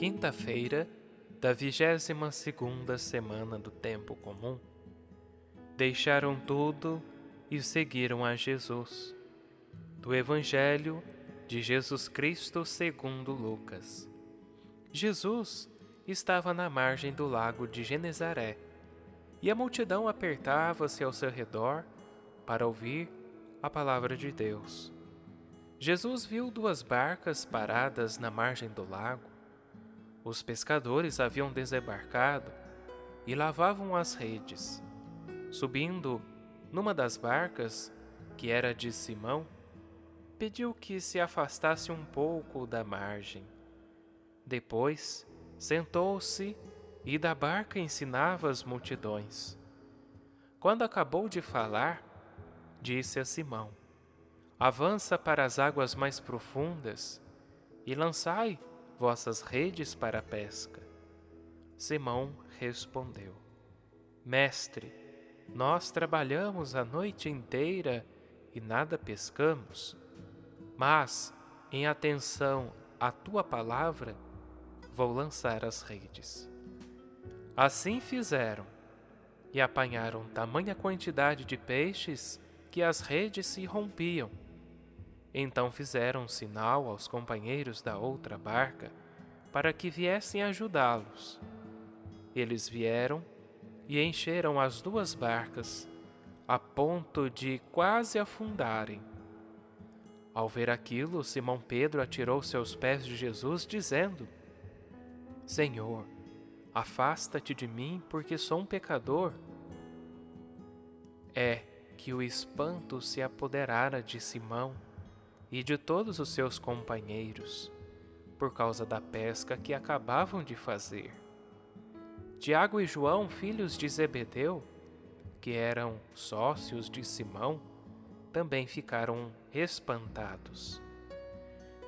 Quinta-feira da vigésima segunda semana do tempo comum. Deixaram tudo e seguiram a Jesus. Do Evangelho de Jesus Cristo segundo Lucas. Jesus estava na margem do lago de Genezaré, e a multidão apertava-se ao seu redor para ouvir a palavra de Deus. Jesus viu duas barcas paradas na margem do lago. Os pescadores haviam desembarcado e lavavam as redes. Subindo numa das barcas, que era de Simão, pediu que se afastasse um pouco da margem. Depois, sentou-se e da barca ensinava as multidões. Quando acabou de falar, disse a Simão: Avança para as águas mais profundas e lançai vossas redes para a pesca. Simão respondeu: Mestre, nós trabalhamos a noite inteira e nada pescamos, mas, em atenção à tua palavra, vou lançar as redes. Assim fizeram, e apanharam tamanha quantidade de peixes que as redes se rompiam. Então fizeram sinal aos companheiros da outra barca para que viessem ajudá-los. Eles vieram e encheram as duas barcas, a ponto de quase afundarem. Ao ver aquilo, Simão Pedro atirou seus pés de Jesus, dizendo: Senhor, afasta-te de mim, porque sou um pecador. É que o espanto se apoderara de Simão e de todos os seus companheiros, por causa da pesca que acabavam de fazer. Tiago e João, filhos de Zebedeu, que eram sócios de Simão, também ficaram espantados.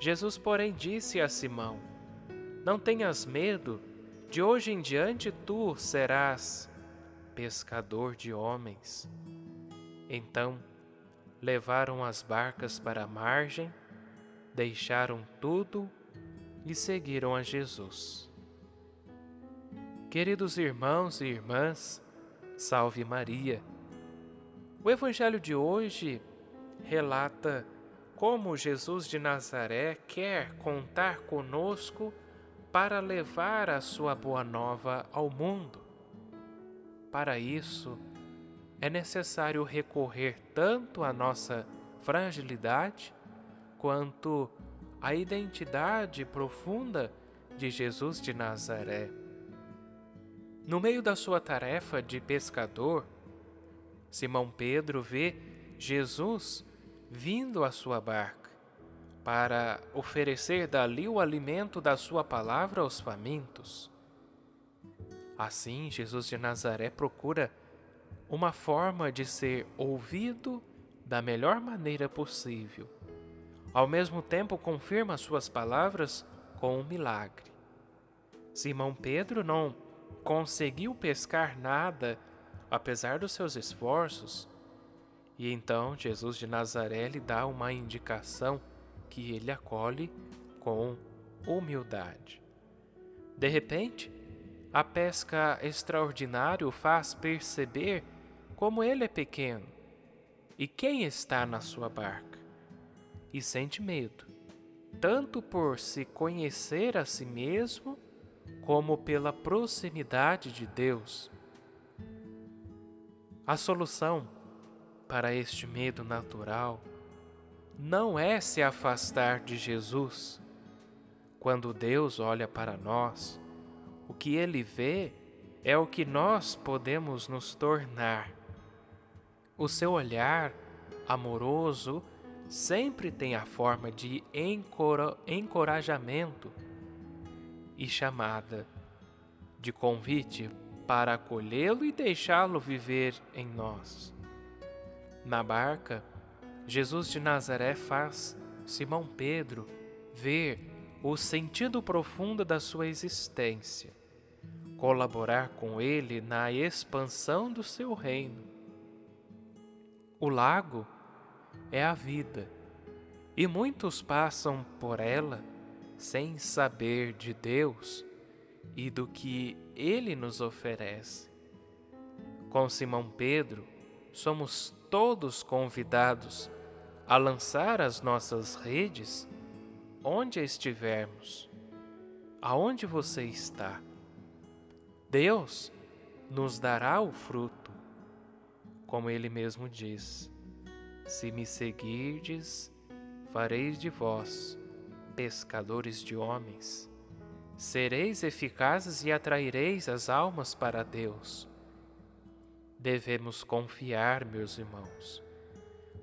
Jesus, porém, disse a Simão: Não tenhas medo, de hoje em diante tu serás pescador de homens. Então, levaram as barcas para a margem, deixaram tudo e seguiram a Jesus. Queridos irmãos e irmãs, salve Maria. O Evangelho de hoje relata como Jesus de Nazaré quer contar conosco para levar a sua boa nova ao mundo. Para isso, é necessário recorrer tanto à nossa fragilidade quanto à identidade profunda de Jesus de Nazaré. No meio da sua tarefa de pescador, Simão Pedro vê Jesus vindo à sua barca para oferecer dali o alimento da sua palavra aos famintos. Assim, Jesus de Nazaré procura uma forma de ser ouvido da melhor maneira possível. Ao mesmo tempo, confirma suas palavras com um milagre. Simão Pedro não conseguiu pescar nada, apesar dos seus esforços, e então Jesus de Nazaré lhe dá uma indicação que ele acolhe com humildade. De repente, a pesca extraordinária o faz perceber como ele é pequeno e quem está na sua barca, e sente medo, tanto por se conhecer a si mesmo, como pela proximidade de Deus. A solução para este medo natural não é se afastar de Jesus. Quando Deus olha para nós, o que ele vê é o que nós podemos nos tornar. O seu olhar amoroso sempre tem a forma de encorajamento e chamada, de convite para acolhê-lo e deixá-lo viver em nós. Na barca, Jesus de Nazaré faz Simão Pedro ver o sentido profundo da sua existência, colaborar com ele na expansão do seu reino. O lago é a vida, e muitos passam por ela sem saber de Deus e do que Ele nos oferece. Com Simão Pedro, somos todos convidados a lançar as nossas redes onde estivermos. Aonde você está? Deus nos dará o fruto, como ele mesmo diz: Se me seguirdes, fareis de vós pescadores de homens. Sereis eficazes e atraireis as almas para Deus. Devemos confiar, meus irmãos,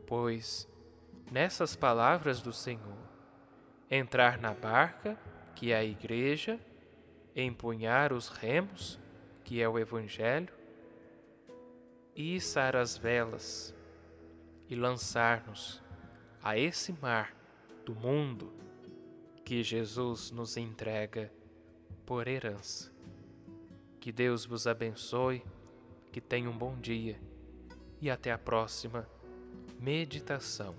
pois, nessas palavras do Senhor, entrar na barca, que é a Igreja, empunhar os remos, que é o Evangelho, e içar as velas e lançar-nos a esse mar do mundo que Jesus nos entrega por herança. Que Deus vos abençoe, que tenha um bom dia e até a próxima meditação.